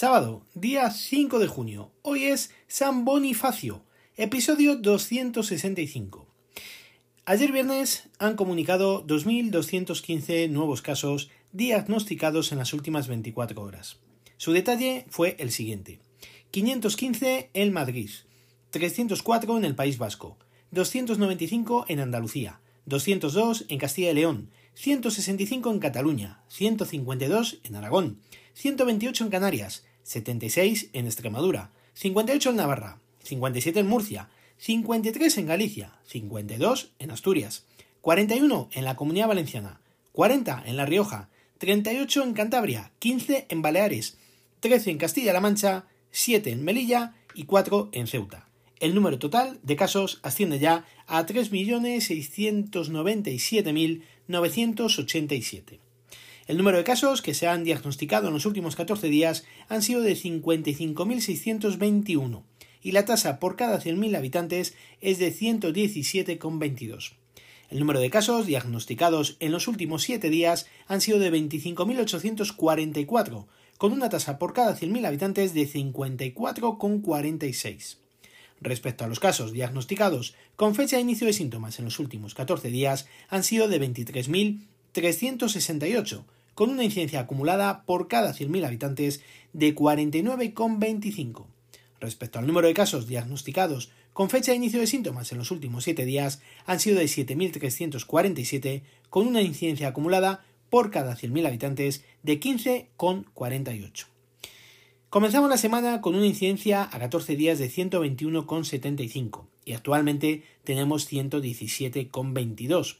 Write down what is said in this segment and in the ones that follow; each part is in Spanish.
Sábado, día 5 de junio. Hoy es San Bonifacio, episodio 265. Ayer viernes han comunicado 2.215 nuevos casos diagnosticados en las últimas 24 horas. Su detalle fue el siguiente. 515 en Madrid, 304 en el País Vasco, 295 en Andalucía, 202 en Castilla y León, 165 en Cataluña, 152 en Aragón, 128 en Canarias, 76 en Extremadura, 58 en Navarra, 57 en Murcia, 53 en Galicia, 52 en Asturias, 41 en la Comunidad Valenciana, 40 en La Rioja, 38 en Cantabria, 15 en Baleares, 13 en Castilla-La Mancha, 7 en Melilla y 4 en Ceuta. El número total de casos asciende ya a 3.697.987. El número de casos que se han diagnosticado en los últimos 14 días han sido de 55.621 y la tasa por cada 100.000 habitantes es de 117,22. El número de casos diagnosticados en los últimos 7 días han sido de 25.844, con una tasa por cada 100.000 habitantes de 54,46. Respecto a los casos diagnosticados con fecha de inicio de síntomas en los últimos 14 días, han sido de 23.368, con una incidencia acumulada por cada 100.000 habitantes de 49,25. Respecto al número de casos diagnosticados con fecha de inicio de síntomas en los últimos 7 días, han sido de 7.347, con una incidencia acumulada por cada 100.000 habitantes de 15,48. Comenzamos la semana con una incidencia a 14 días de 121,75 y actualmente tenemos 117,22.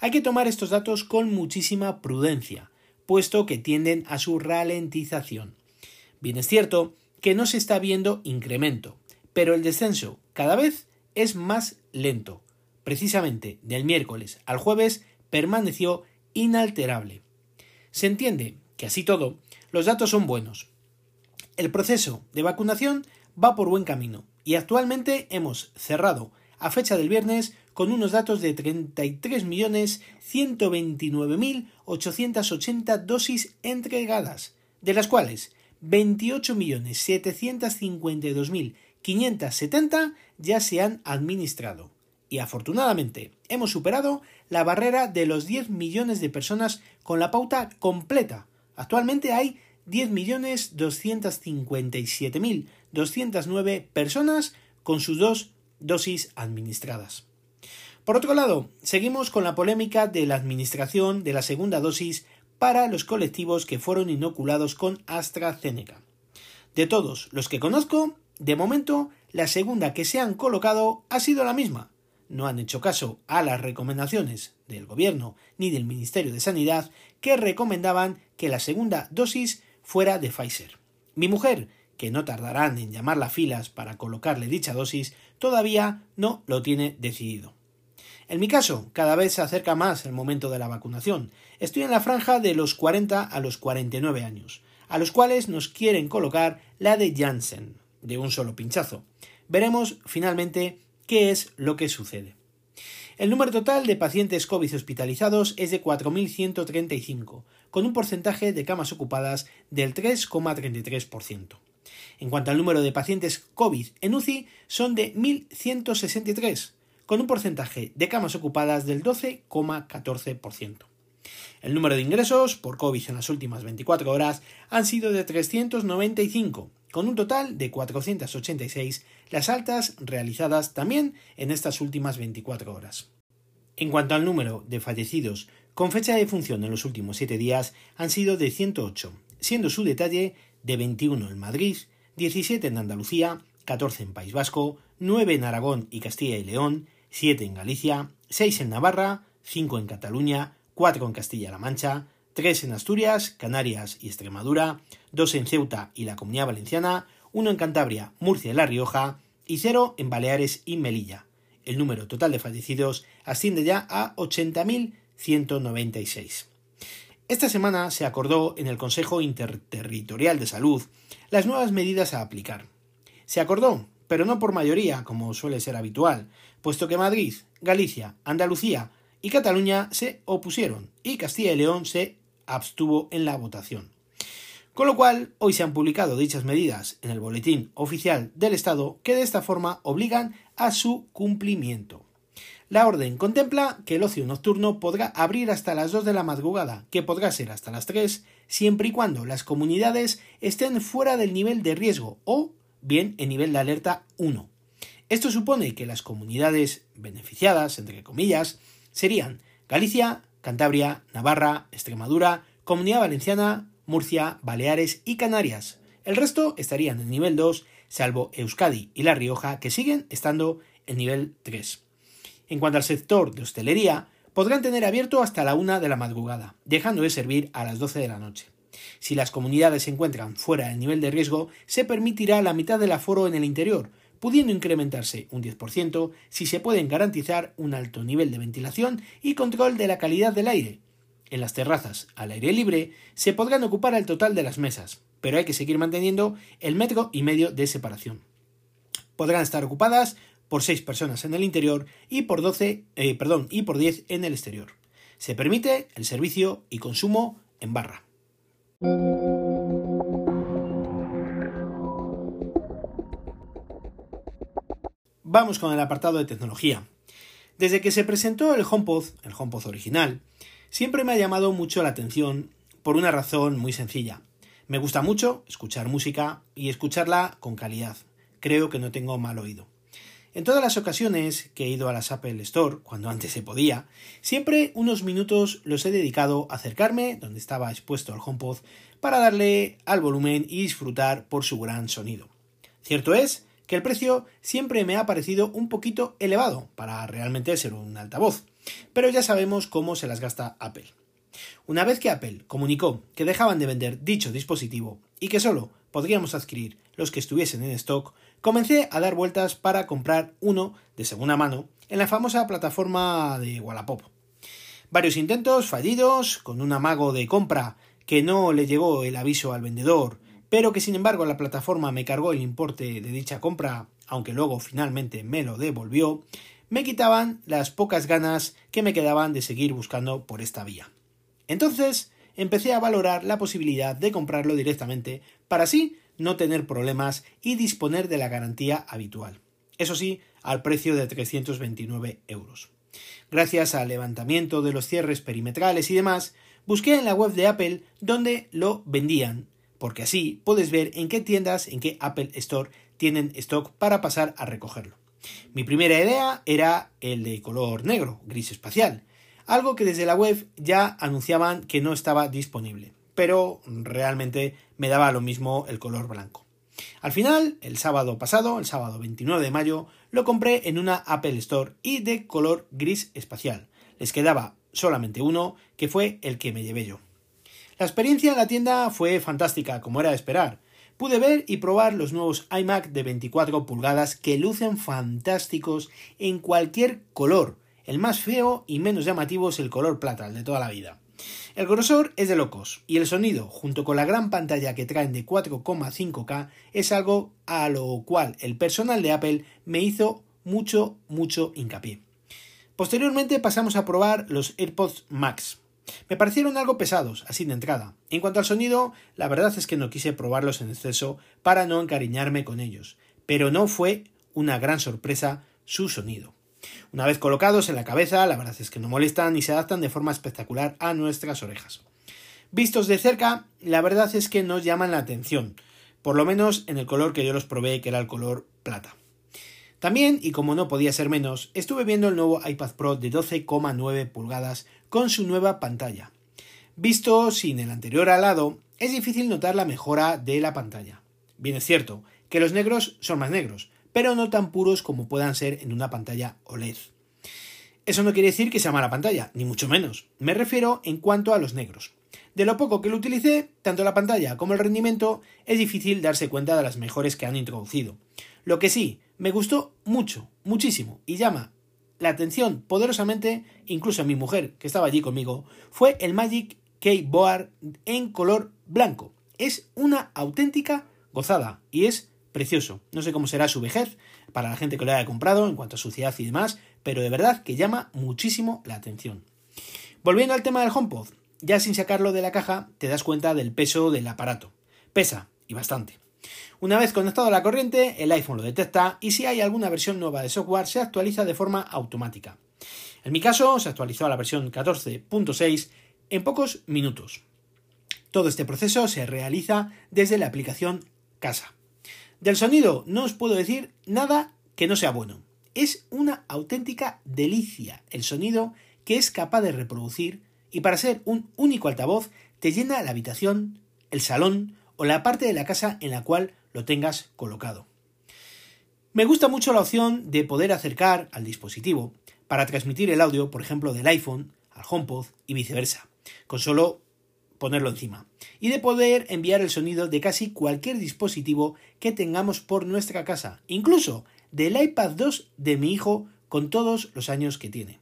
Hay que tomar estos datos con muchísima prudencia, puesto que tienden a su ralentización. Bien es cierto que no se está viendo incremento, pero el descenso cada vez es más lento. Precisamente del miércoles al jueves permaneció inalterable. Se entiende que así todo, los datos son buenos. El proceso de vacunación va por buen camino y actualmente hemos cerrado a fecha del viernes con unos datos de 33.129.880 dosis entregadas, de las cuales 28.752.570 ya se han administrado. Y afortunadamente hemos superado la barrera de los 10 millones de personas con la pauta completa. Actualmente hay 10.257.209 personas con sus dos dosis administradas. Por otro lado, seguimos con la polémica de la administración de la segunda dosis para los colectivos que fueron inoculados con AstraZeneca. De todos los que conozco, de momento, la segunda que se han colocado ha sido la misma. No han hecho caso a las recomendaciones del Gobierno ni del Ministerio de Sanidad que recomendaban que la segunda dosis fuera de Pfizer. Mi mujer, que no tardarán en llamar las filas para colocarle dicha dosis, todavía no lo tiene decidido. En mi caso, cada vez se acerca más el momento de la vacunación. Estoy en la franja de los 40 a los 49 años, a los cuales nos quieren colocar la de Janssen, de un solo pinchazo. Veremos finalmente qué es lo que sucede. El número total de pacientes COVID hospitalizados es de 4.135, con un porcentaje de camas ocupadas del 3,33%. En cuanto al número de pacientes COVID en UCI, son de 1.163, con un porcentaje de camas ocupadas del 12,14%. El número de ingresos por COVID en las últimas 24 horas han sido de 395, con un total de 486 las altas realizadas también en estas últimas 24 horas. En cuanto al número de fallecidos con fecha de función en los últimos 7 días han sido de 108, siendo su detalle de 21 en Madrid, 17 en Andalucía, 14 en País Vasco, 9 en Aragón y Castilla y León, 7 en Galicia, 6 en Navarra, 5 en Cataluña, 4 en Castilla-La Mancha, 3 en Asturias, Canarias y Extremadura, 2 en Ceuta y la Comunidad Valenciana, 1 en Cantabria, Murcia y La Rioja y 0 en Baleares y Melilla. El número total de fallecidos asciende ya a 80.196. Esta semana se acordó en el Consejo Interterritorial de Salud las nuevas medidas a aplicar. Se acordó pero no por mayoría, como suele ser habitual, puesto que Madrid, Galicia, Andalucía y Cataluña se opusieron y Castilla y León se abstuvo en la votación. Con lo cual, hoy se han publicado dichas medidas en el Boletín Oficial del Estado que de esta forma obligan a su cumplimiento. La orden contempla que el ocio nocturno podrá abrir hasta las 2 de la madrugada, que podrá ser hasta las 3, siempre y cuando las comunidades estén fuera del nivel de riesgo o bien en nivel de alerta 1. Esto supone que las comunidades beneficiadas, entre comillas, serían Galicia, Cantabria, Navarra, Extremadura, Comunidad Valenciana, Murcia, Baleares y Canarias. El resto estarían en nivel 2, salvo Euskadi y La Rioja, que siguen estando en nivel 3. En cuanto al sector de hostelería, podrán tener abierto hasta la una de la madrugada, dejando de servir a las 12 de la noche. Si las comunidades se encuentran fuera del nivel de riesgo, se permitirá la mitad del aforo en el interior, pudiendo incrementarse un 10% si se pueden garantizar un alto nivel de ventilación y control de la calidad del aire. En las terrazas al aire libre se podrán ocupar el total de las mesas, pero hay que seguir manteniendo el metro y medio de separación. Podrán estar ocupadas por 6 personas en el interior y por 12, eh, perdón, y por 10 en el exterior. Se permite el servicio y consumo en barra. Vamos con el apartado de tecnología. Desde que se presentó el HomePod, el HomePod original, siempre me ha llamado mucho la atención por una razón muy sencilla. Me gusta mucho escuchar música y escucharla con calidad. Creo que no tengo mal oído. En todas las ocasiones que he ido a las Apple Store, cuando antes se podía, siempre unos minutos los he dedicado a acercarme donde estaba expuesto el HomePod para darle al volumen y disfrutar por su gran sonido. Cierto es que el precio siempre me ha parecido un poquito elevado para realmente ser un altavoz, pero ya sabemos cómo se las gasta Apple. Una vez que Apple comunicó que dejaban de vender dicho dispositivo y que solo podríamos adquirir los que estuviesen en stock, comencé a dar vueltas para comprar uno de segunda mano en la famosa plataforma de Wallapop. Varios intentos fallidos, con un amago de compra que no le llegó el aviso al vendedor, pero que sin embargo la plataforma me cargó el importe de dicha compra, aunque luego finalmente me lo devolvió, me quitaban las pocas ganas que me quedaban de seguir buscando por esta vía. Entonces empecé a valorar la posibilidad de comprarlo directamente para así no tener problemas y disponer de la garantía habitual. Eso sí, al precio de 329 euros. Gracias al levantamiento de los cierres perimetrales y demás, busqué en la web de Apple donde lo vendían, porque así puedes ver en qué tiendas, en qué Apple Store tienen stock para pasar a recogerlo. Mi primera idea era el de color negro, gris espacial, algo que desde la web ya anunciaban que no estaba disponible pero realmente me daba lo mismo el color blanco. Al final, el sábado pasado, el sábado 29 de mayo, lo compré en una Apple Store y de color gris espacial. Les quedaba solamente uno, que fue el que me llevé yo. La experiencia en la tienda fue fantástica, como era de esperar. Pude ver y probar los nuevos iMac de 24 pulgadas que lucen fantásticos en cualquier color. El más feo y menos llamativo es el color plata, el de toda la vida. El grosor es de locos y el sonido, junto con la gran pantalla que traen de 4,5K, es algo a lo cual el personal de Apple me hizo mucho, mucho hincapié. Posteriormente pasamos a probar los AirPods Max. Me parecieron algo pesados, así de entrada. En cuanto al sonido, la verdad es que no quise probarlos en exceso para no encariñarme con ellos, pero no fue una gran sorpresa su sonido. Una vez colocados en la cabeza, la verdad es que no molestan y se adaptan de forma espectacular a nuestras orejas. Vistos de cerca, la verdad es que nos llaman la atención, por lo menos en el color que yo los probé, que era el color plata. También, y como no podía ser menos, estuve viendo el nuevo iPad Pro de 12,9 pulgadas con su nueva pantalla. Visto sin el anterior al lado, es difícil notar la mejora de la pantalla. Bien es cierto que los negros son más negros, pero no tan puros como puedan ser en una pantalla OLED. Eso no quiere decir que sea mala pantalla, ni mucho menos. Me refiero en cuanto a los negros. De lo poco que lo utilicé, tanto la pantalla como el rendimiento, es difícil darse cuenta de las mejores que han introducido. Lo que sí, me gustó mucho, muchísimo, y llama la atención poderosamente, incluso a mi mujer, que estaba allí conmigo, fue el Magic Keyboard en color blanco. Es una auténtica gozada y es precioso. No sé cómo será su vejez para la gente que lo haya comprado en cuanto a suciedad y demás, pero de verdad que llama muchísimo la atención. Volviendo al tema del HomePod, ya sin sacarlo de la caja te das cuenta del peso del aparato. Pesa, y bastante. Una vez conectado a la corriente, el iPhone lo detecta y si hay alguna versión nueva de software se actualiza de forma automática. En mi caso, se actualizó a la versión 14.6 en pocos minutos. Todo este proceso se realiza desde la aplicación Casa. Del sonido no os puedo decir nada que no sea bueno. Es una auténtica delicia el sonido que es capaz de reproducir y para ser un único altavoz te llena la habitación, el salón o la parte de la casa en la cual lo tengas colocado. Me gusta mucho la opción de poder acercar al dispositivo para transmitir el audio, por ejemplo, del iPhone al HomePod y viceversa, con solo ponerlo encima, y de poder enviar el sonido de casi cualquier dispositivo que tengamos por nuestra casa, incluso del iPad 2 de mi hijo con todos los años que tiene.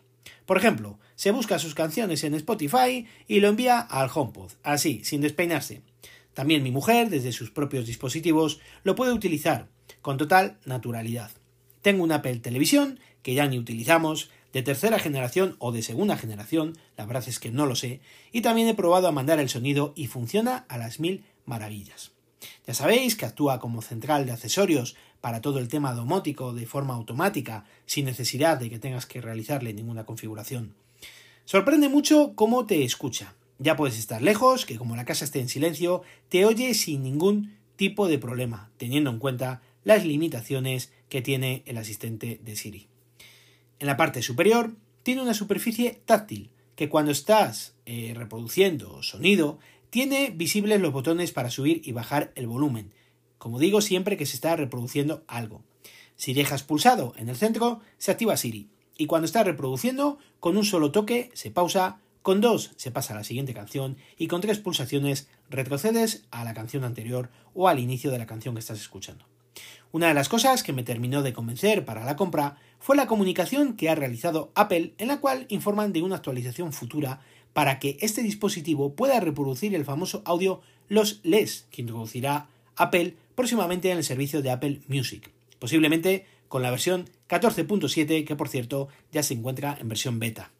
Por ejemplo, se busca sus canciones en Spotify y lo envía al HomePod, así, sin despeinarse. También mi mujer, desde sus propios dispositivos, lo puede utilizar, con total naturalidad. Tengo una Apple Televisión, que ya ni utilizamos, de tercera generación o de segunda generación, la verdad es que no lo sé, y también he probado a mandar el sonido y funciona a las mil maravillas. Ya sabéis que actúa como central de accesorios para todo el tema domótico de forma automática, sin necesidad de que tengas que realizarle ninguna configuración. Sorprende mucho cómo te escucha. Ya puedes estar lejos, que como la casa esté en silencio, te oye sin ningún tipo de problema, teniendo en cuenta las limitaciones que tiene el asistente de Siri. En la parte superior tiene una superficie táctil, que cuando estás eh, reproduciendo sonido, tiene visibles los botones para subir y bajar el volumen, como digo siempre que se está reproduciendo algo. Si dejas pulsado en el centro, se activa Siri, y cuando está reproduciendo, con un solo toque se pausa, con dos se pasa a la siguiente canción y con tres pulsaciones retrocedes a la canción anterior o al inicio de la canción que estás escuchando. Una de las cosas que me terminó de convencer para la compra fue la comunicación que ha realizado Apple en la cual informan de una actualización futura para que este dispositivo pueda reproducir el famoso audio Los Les que introducirá Apple próximamente en el servicio de Apple Music, posiblemente con la versión 14.7 que por cierto ya se encuentra en versión beta.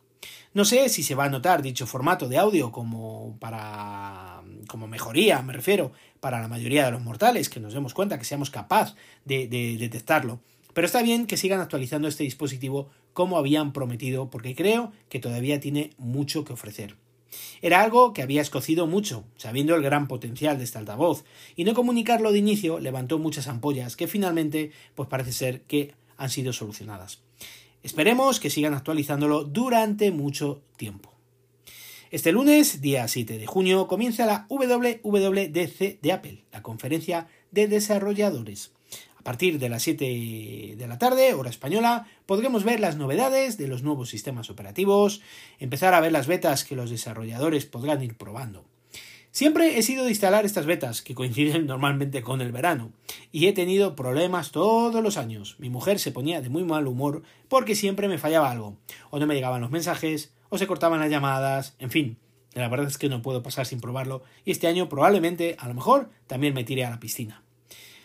No sé si se va a notar dicho formato de audio como para como mejoría, me refiero, para la mayoría de los mortales, que nos demos cuenta que seamos capaz de, de detectarlo. Pero está bien que sigan actualizando este dispositivo como habían prometido, porque creo que todavía tiene mucho que ofrecer. Era algo que había escocido mucho, sabiendo el gran potencial de este altavoz, y no comunicarlo de inicio levantó muchas ampollas que finalmente pues parece ser que han sido solucionadas. Esperemos que sigan actualizándolo durante mucho tiempo. Este lunes, día 7 de junio, comienza la WWDC de Apple, la conferencia de desarrolladores. A partir de las 7 de la tarde, hora española, podremos ver las novedades de los nuevos sistemas operativos, empezar a ver las betas que los desarrolladores podrán ir probando. Siempre he sido de instalar estas betas, que coinciden normalmente con el verano, y he tenido problemas todos los años. Mi mujer se ponía de muy mal humor porque siempre me fallaba algo, o no me llegaban los mensajes, o se cortaban las llamadas, en fin. La verdad es que no puedo pasar sin probarlo, y este año probablemente, a lo mejor, también me tire a la piscina.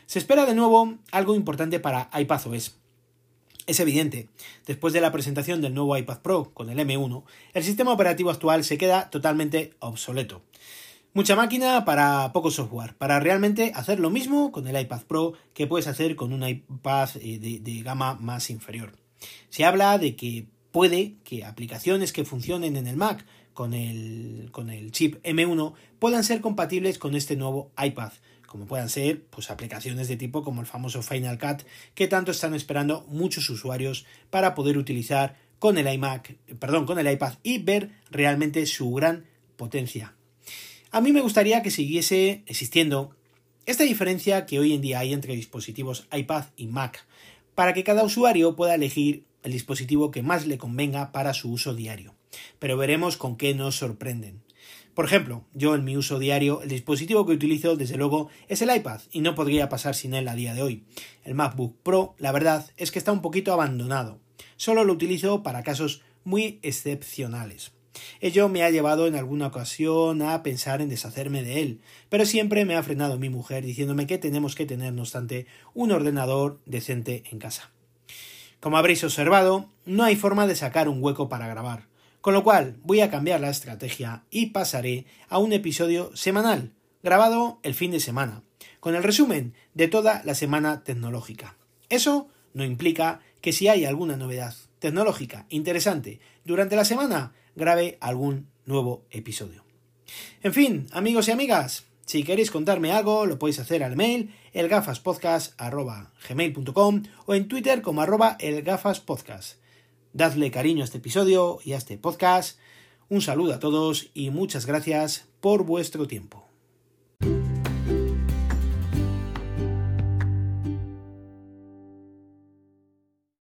Se espera de nuevo algo importante para iPadOS. Es evidente, después de la presentación del nuevo iPad Pro con el M1, el sistema operativo actual se queda totalmente obsoleto. Mucha máquina para poco software, para realmente hacer lo mismo con el iPad Pro que puedes hacer con un iPad eh, de, gama más inferior. Se habla de que puede que aplicaciones que funcionen en el Mac con el, con el chip M1 puedan ser compatibles con este nuevo iPad, como puedan ser pues, aplicaciones de tipo como el famoso Final Cut que tanto están esperando muchos usuarios para poder utilizar con el iMac, perdón, con el iPad y ver realmente su gran potencia. A mí me gustaría que siguiese existiendo esta diferencia que hoy en día hay entre dispositivos iPad y Mac, para que cada usuario pueda elegir el dispositivo que más le convenga para su uso diario. Pero veremos con qué nos sorprenden. Por ejemplo, yo en mi uso diario, el dispositivo que utilizo desde luego es el iPad y no podría pasar sin él a día de hoy. El MacBook Pro, la verdad, es que está un poquito abandonado. Solo lo utilizo para casos muy excepcionales. Ello me ha llevado en alguna ocasión a pensar en deshacerme de él, pero siempre me ha frenado mi mujer diciéndome que tenemos que tener, no obstante, un ordenador decente en casa. Como habréis observado, no hay forma de sacar un hueco para grabar, con lo cual voy a cambiar la estrategia y pasaré a un episodio semanal, grabado el fin de semana, con el resumen de toda la semana tecnológica. Eso no implica que si hay alguna novedad tecnológica interesante durante la semana, grabe algún nuevo episodio. En fin, amigos y amigas, si queréis contarme algo, lo podéis hacer al mail elgafaspodcast.gmail.com o en Twitter como arroba elgafaspodcast. Dadle cariño a este episodio y a este podcast. Un saludo a todos y muchas gracias por vuestro tiempo.